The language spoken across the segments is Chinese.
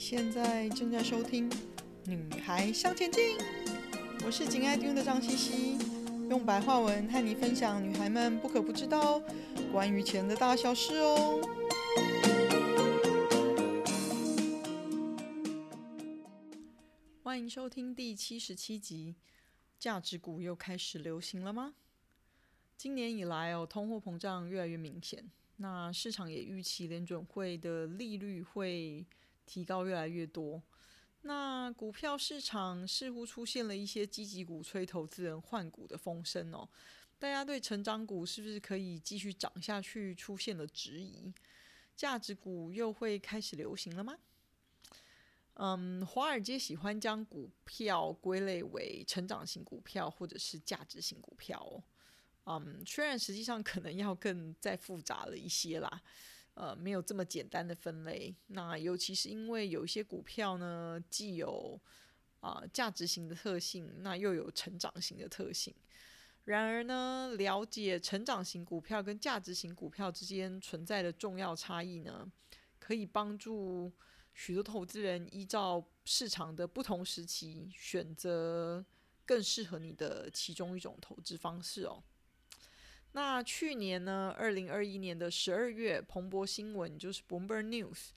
现在正在收听《女孩向前进》，我是紧爱听的张茜茜，用白话文和你分享女孩们不可不知道关于钱的大小事哦。欢迎收听第七十七集，价值股又开始流行了吗？今年以来哦，通货膨胀越来越明显，那市场也预期联准会的利率会提高越来越多，那股票市场似乎出现了一些积极鼓吹投资人换股的风声哦。大家对成长股是不是可以继续涨下去出现了质疑？价值股又会开始流行了吗？嗯，华尔街喜欢将股票归类为成长型股票或者是价值型股票哦。嗯，虽然实际上可能要更再复杂了一些啦。呃，没有这么简单的分类。那尤其是因为有一些股票呢，既有啊、价值型的特性，那又有成长型的特性。然而呢，了解成长型股票跟价值型股票之间存在的重要差异呢，可以帮助许多投资人依照市场的不同时期，选择更适合你的其中一种投资方式哦。那去年呢，二零二一年的十二月，彭博新闻就是 Bloomberg News，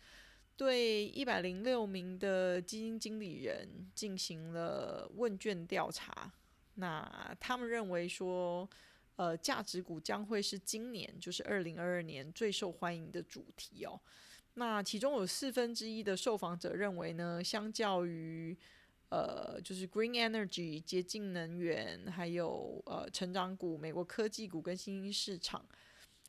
对一百零六名的基金经理人进行了问卷调查。那他们认为说，呃，价值股将会是今年，就是二零二二年最受欢迎的主题哦。那其中有四分之一的受访者认为呢，相较于呃，就是 green energy 洁净能源，还有呃成长股、美国科技股跟新兴市场，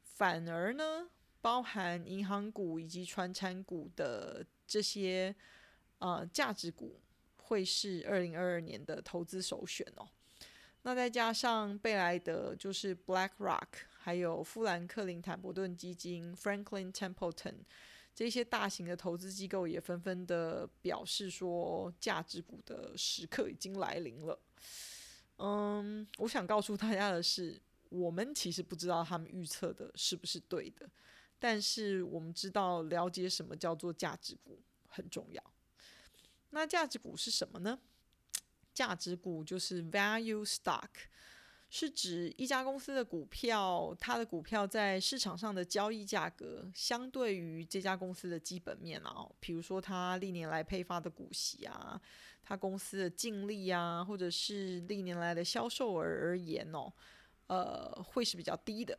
反而呢，包含银行股以及传产股的这些呃价值股，会是二零二二年的投资首选哦。那再加上贝莱德，就是 BlackRock，还有富兰克林坦伯顿基金 Franklin Templeton。这些大型的投资机构也纷纷的表示说，价值股的时刻已经来临了。嗯，我想告诉大家的是，我们其实不知道他们预测的是不是对的，但是我们知道了解什么叫做价值股很重要。那价值股是什么呢？价值股就是 value stock。是指一家公司的股票，它的股票在市场上的交易价格，相对于这家公司的基本面啊，比如说它历年来配发的股息啊，它公司的净利啊，或者是历年来的销售额而言哦，呃，会是比较低的。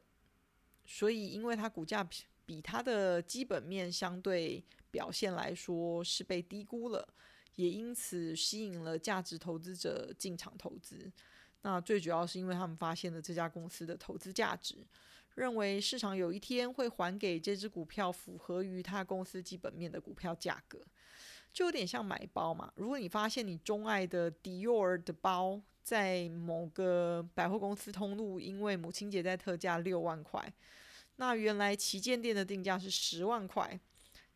所以，因为它股价比它的基本面相对表现来说是被低估了，也因此吸引了价值投资者进场投资。那最主要是因为他们发现了这家公司的投资价值，认为市场有一天会还给这只股票符合于它公司基本面的股票价格，就有点像买包嘛。如果你发现你钟爱的 Dior 的包在某个百货公司通路，因为母亲节在特价六万块，那原来旗舰店的定价是十万块，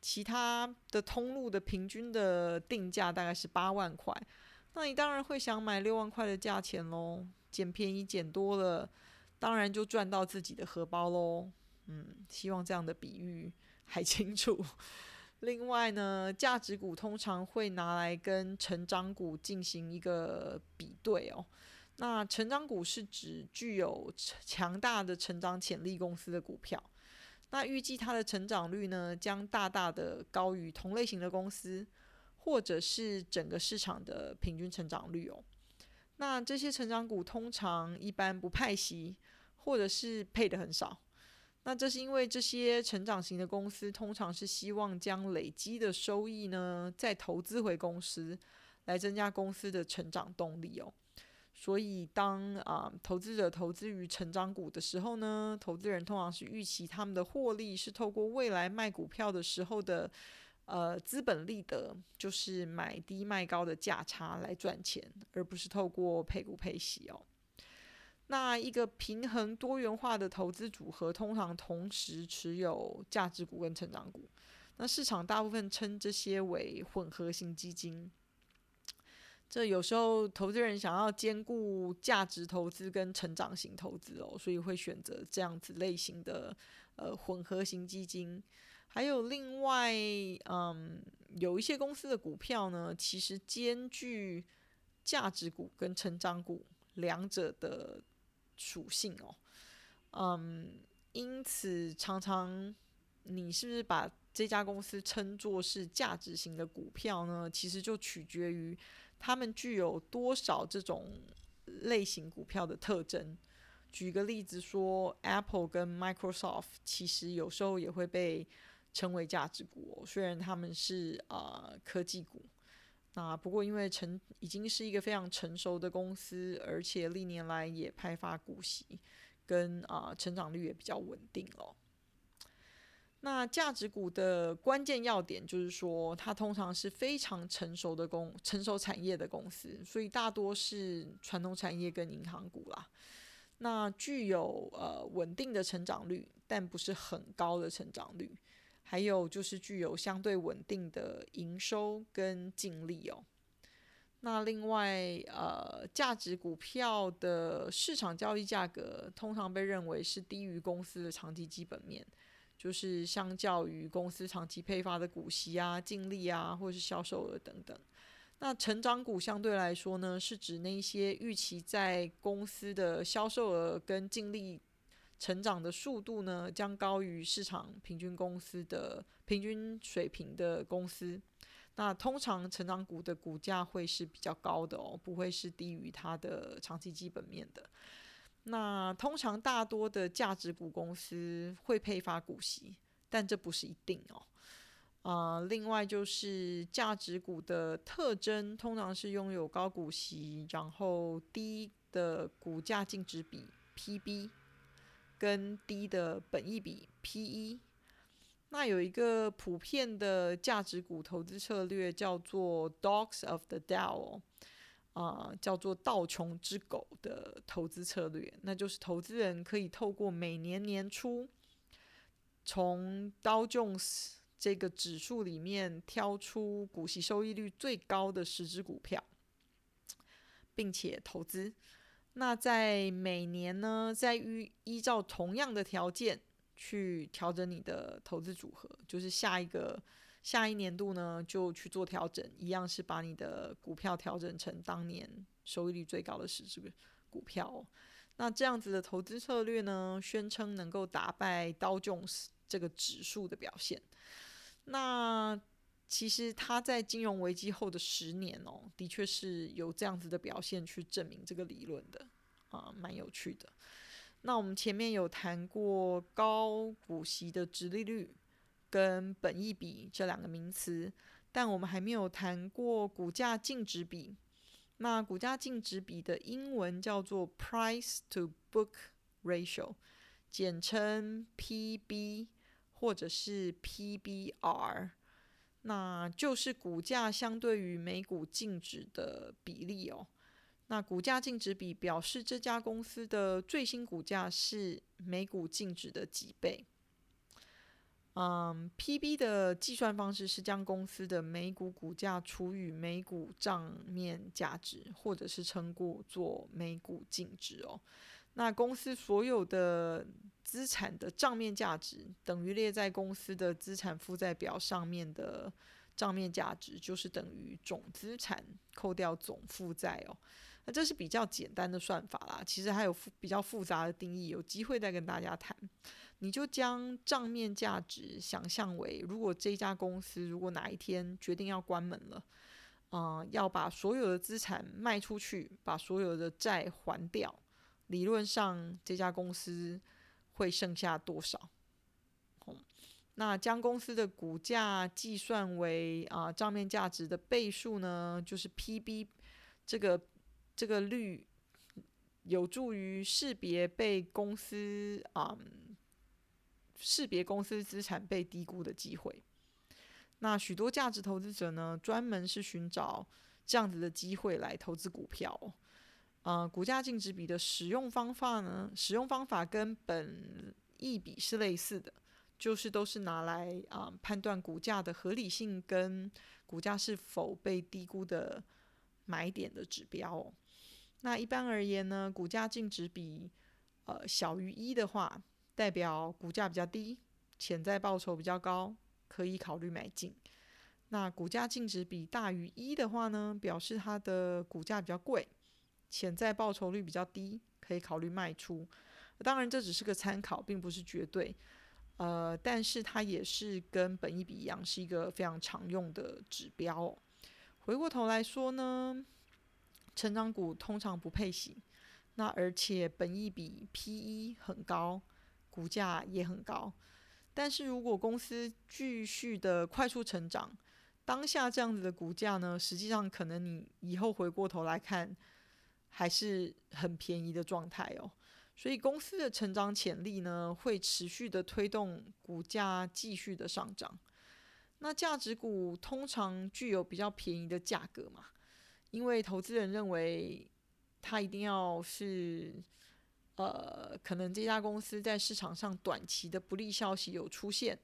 其他的通路的平均的定价大概是八万块。那你当然会想买六万块的价钱喽，捡便宜捡多了，当然就赚到自己的荷包喽。嗯，希望这样的比喻 还清楚。另外呢，价值股通常会拿来跟成长股进行一个比对哦。那成长股是指具有强大的成长潜力公司的股票，那预计它的成长率呢，将大大的高于同类型的公司。或者是整个市场的平均成长率哦，那这些成长股通常一般不派息，或者是配的很少。那这是因为这些成长型的公司通常是希望将累积的收益呢，再投资回公司，来增加公司的成长动力哦。所以当啊投资者投资于成长股的时候呢，投资人通常是预期他们的获利是透过未来卖股票的时候的。呃，资本利得就是买低卖高的价差来赚钱，而不是透过配股配息哦。那一个平衡多元化的投资组合，通常同时持有价值股跟成长股。那市场大部分称这些为混合型基金。这有时候投资人想要兼顾价值投资跟成长型投资哦，所以会选择这样子类型的呃混合型基金。还有另外，嗯，有一些公司的股票呢，其实兼具价值股跟成长股两者的属性哦。嗯，因此常常你是不是把这家公司称作是价值型的股票呢？其实就取决于他们具有多少这种类型股票的特征。举个例子说，Apple 跟 Microsoft 其实有时候也会被称为价值股哦，虽然他们是啊、呃、科技股，那不过因为成已经是一个非常成熟的公司，而且历年来也派发股息，跟啊、成长率也比较稳定哦。那价值股的关键要点就是说，它通常是非常成熟的公成熟产业的公司，所以大多是传统产业跟银行股啦。那具有呃稳定的成长率，但不是很高的成长率。还有就是具有相对稳定的营收跟净利哦。那另外，呃，价值股票的市场交易价格通常被认为是低于公司的长期基本面，就是相较于公司长期配发的股息啊、净利啊，或是销售额等等。那成长股相对来说呢，是指那些预期在公司的销售额跟净利。成长的速度呢，将高于市场平均公司的平均水平的公司。那通常成长股的股价会是比较高的哦，不会是低于它的长期基本面的。那通常大多的价值股公司会配发股息，但这不是一定哦。啊、呃，另外就是价值股的特征，通常是拥有高股息，然后低的股价净值比 （PB）。跟低的本益比 PE，那有一个普遍的价值股投资策略叫做 Dogs of the Dow，啊、叫做道琼之狗的投资策略，那就是投资人可以透过每年年初从 Dow Jones 这个指数里面挑出股息收益率最高的十只股票，并且投资。那在每年呢，在依依照同样的条件去调整你的投资组合，就是下一个下一年度呢就去做调整，一样是把你的股票调整成当年收益率最高的十只股票。那这样子的投资策略呢，宣称能够打败道琼斯这个指数的表现。那其实他在金融危机后的十年哦，的确是有这样子的表现去证明这个理论的啊，蛮有趣的。那我们前面有谈过高股息的殖利率跟本益比这两个名词，但我们还没有谈过股价净值比。那股价净值比的英文叫做 Price to Book Ratio，简称 PB 或者是 PBR。那就是股价相对于每股净值的比例哦。那股价净值比表示这家公司的最新股价是每股净值的几倍。嗯，PB 的计算方式是将公司的每股股价除以每股账面价值，或者是称过做每股净值哦。那公司所有的资产的账面价值等于列在公司的资产负债表上面的账面价值，就是等于总资产扣掉总负债哦。那这是比较简单的算法啦，其实还有比较复杂的定义，有机会再跟大家谈。你就将账面价值想象为，如果这家公司如果哪一天决定要关门了，嗯、要把所有的资产卖出去，把所有的债还掉。理论上，这家公司会剩下多少？嗯，那将公司的股价计算为啊账面价值的倍数呢，就是 PB 这个这个率，有助于识别被公司啊识别公司资产被低估的机会。那许多价值投资者呢，专门是寻找这样子的机会来投资股票。呃，股价净值比的使用方法呢，使用方法跟本益比是类似的，就是都是拿来啊、判断股价的合理性跟股价是否被低估的买点的指标。那一般而言呢，股价净值比呃小于一的话，代表股价比较低；潜在报酬比较高，可以考虑买进。那股价净值比大于一的话呢，表示它的股价比较贵，潜在报酬率比较低，可以考虑卖出。当然，这只是个参考，并不是绝对。呃，但是它也是跟本益比一样，是一个非常常用的指标。回过头来说呢，成长股通常不配息，那而且本益比 PE 很高，股价也很高。但是如果公司继续的快速成长，当下这样子的股价呢，实际上可能你以后回过头来看，还是很便宜的状态哦。所以公司的成长潜力呢，会持续的推动股价继续的上涨。那价值股通常具有比较便宜的价格嘛，因为投资人认为它一定要是，呃，可能这家公司在市场上短期的不利消息有出现，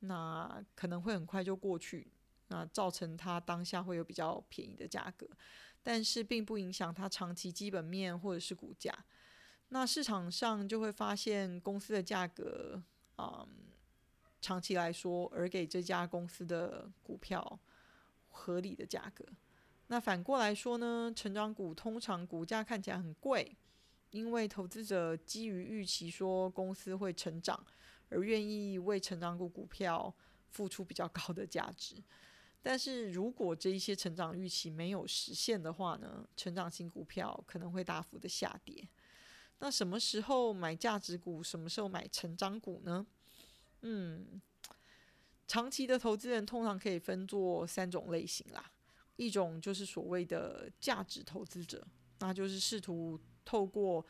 那可能会很快就过去，那造成它当下会有比较便宜的价格，但是并不影响它长期基本面或者是股价。那市场上就会发现公司的价格，嗯，长期来说，而给这家公司的股票合理的价格。那反过来说呢，成长股通常股价看起来很贵，因为投资者基于预期说公司会成长，而愿意为成长股股票付出比较高的价值。但是如果这一些成长预期没有实现的话呢，成长型股票可能会大幅的下跌。那什么时候买价值股？什么时候买成长股呢？嗯，长期的投资人通常可以分作三种类型啦。一种就是所谓的价值投资者，那就是试图透过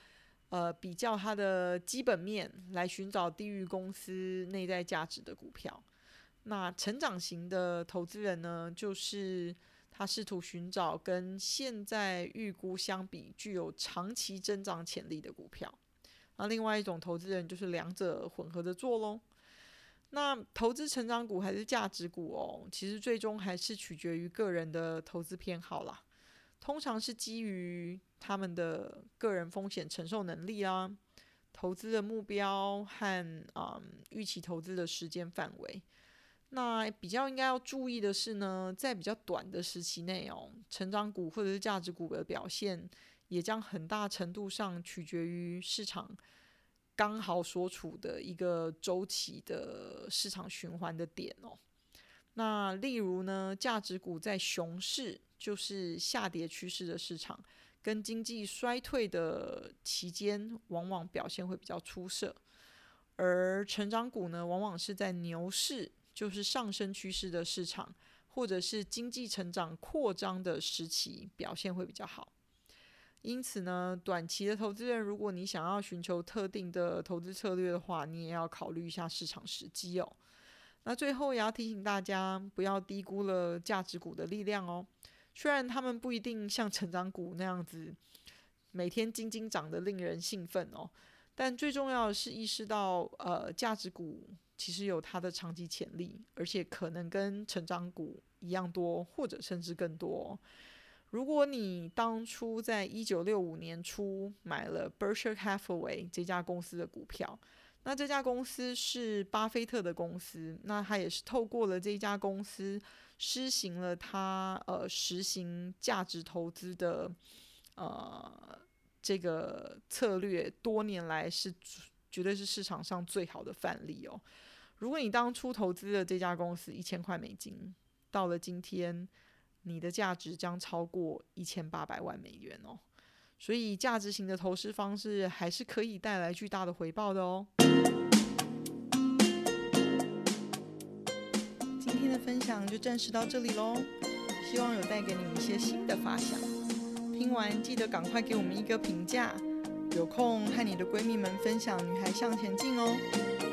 呃比较它的基本面来寻找低于公司内在价值的股票。那成长型的投资人呢，就是。他试图寻找跟现在预估相比具有长期增长潜力的股票。那另外一种投资人就是两者混合着做喽。那投资成长股还是价值股哦？其实最终还是取决于个人的投资偏好啦。通常是基于他们的个人风险承受能力啊，投资的目标和嗯预期投资的时间范围。那比较应该要注意的是呢，在比较短的时期内哦，成长股或者是价值股的表现，也将很大程度上取决于市场刚好所处的一个周期的市场循环的点哦。那例如呢，价值股在熊市，就是下跌趋势的市场，跟经济衰退的期间，往往表现会比较出色；而成长股呢，往往是在牛市。就是上升趋势的市场，或者是经济成长扩张的时期，表现会比较好。因此呢，短期的投资人，如果你想要寻求特定的投资策略的话，你也要考虑一下市场时机哦。那最后也要提醒大家，不要低估了价值股的力量哦。虽然他们不一定像成长股那样子，每天斤斤涨得令人兴奋哦，但最重要的是意识到，呃，价值股。其实有它的长期潜力，而且可能跟成长股一样多，或者甚至更多。如果你当初在一九六五年初买了 Berkshire Hathaway 这家公司的股票，那这家公司是巴菲特的公司，那他也是透过了这家公司施行了他呃实行价值投资的呃这个策略，多年来是绝对是市场上最好的范例哦。如果你当初投资的这家公司一千块美金，到了今天，你的价值将超过一千八百万美元哦。所以，价值型的投资方式还是可以带来巨大的回报的哦。今天的分享就暂时到这里喽，希望有带给你一些新的发想。听完记得赶快给我们一个评价，有空和你的闺蜜们分享《女孩向前进》哦。